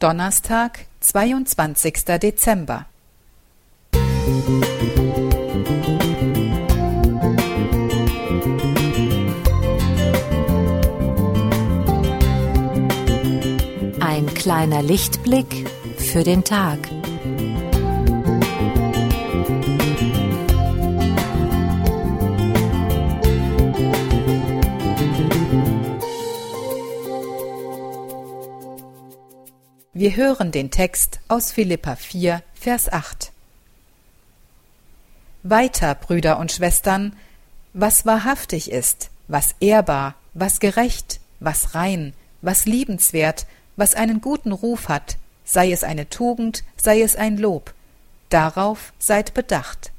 Donnerstag, 22. Dezember. Ein kleiner Lichtblick für den Tag. Wir hören den Text aus Philippa 4, Vers 8. Weiter, Brüder und Schwestern, was wahrhaftig ist, was ehrbar, was gerecht, was rein, was liebenswert, was einen guten Ruf hat, sei es eine Tugend, sei es ein Lob, darauf seid bedacht.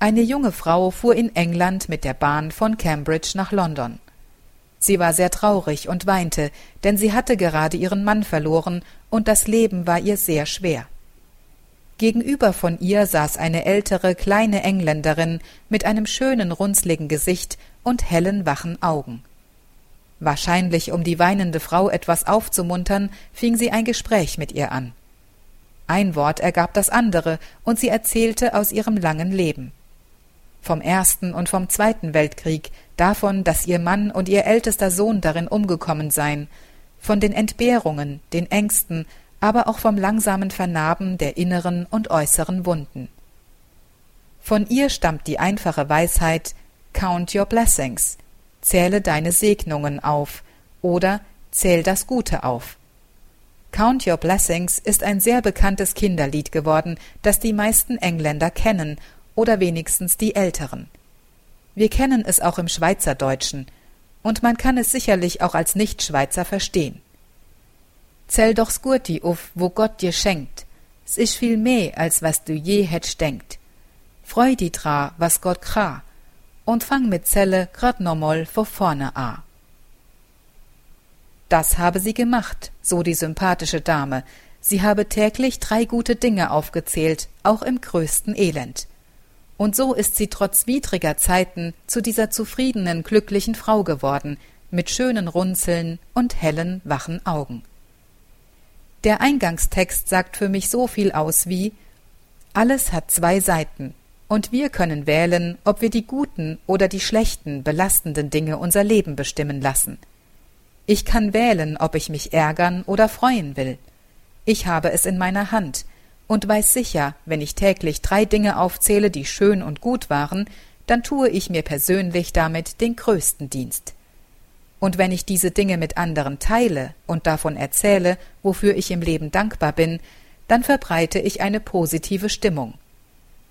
Eine junge Frau fuhr in England mit der Bahn von Cambridge nach London. Sie war sehr traurig und weinte, denn sie hatte gerade ihren Mann verloren und das Leben war ihr sehr schwer. Gegenüber von ihr saß eine ältere, kleine Engländerin mit einem schönen, runzligen Gesicht und hellen, wachen Augen. Wahrscheinlich, um die weinende Frau etwas aufzumuntern, fing sie ein Gespräch mit ihr an. Ein Wort ergab das andere, und sie erzählte aus ihrem langen Leben vom Ersten und vom Zweiten Weltkrieg, davon, dass ihr Mann und ihr ältester Sohn darin umgekommen seien, von den Entbehrungen, den Ängsten, aber auch vom langsamen Vernarben der inneren und äußeren Wunden. Von ihr stammt die einfache Weisheit Count your blessings, zähle deine Segnungen auf oder zähl das Gute auf. Count Your Blessings ist ein sehr bekanntes Kinderlied geworden, das die meisten Engländer kennen oder wenigstens die Älteren. Wir kennen es auch im Schweizerdeutschen, und man kann es sicherlich auch als Nichtschweizer verstehen. Zähl doch Skurti auf, wo Gott dir schenkt, s isch viel mehr, als was du je hättst denkt. Freu di dra, was Gott kra, und fang mit Zelle grad nochmal vor vorne a. Das habe sie gemacht, so die sympathische Dame. Sie habe täglich drei gute Dinge aufgezählt, auch im größten Elend und so ist sie trotz widriger Zeiten zu dieser zufriedenen, glücklichen Frau geworden, mit schönen Runzeln und hellen, wachen Augen. Der Eingangstext sagt für mich so viel aus wie Alles hat zwei Seiten, und wir können wählen, ob wir die guten oder die schlechten, belastenden Dinge unser Leben bestimmen lassen. Ich kann wählen, ob ich mich ärgern oder freuen will. Ich habe es in meiner Hand, und weiß sicher, wenn ich täglich drei Dinge aufzähle, die schön und gut waren, dann tue ich mir persönlich damit den größten Dienst. Und wenn ich diese Dinge mit anderen teile und davon erzähle, wofür ich im Leben dankbar bin, dann verbreite ich eine positive Stimmung.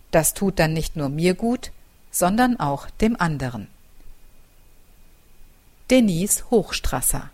Das tut dann nicht nur mir gut, sondern auch dem anderen. Denise Hochstrasser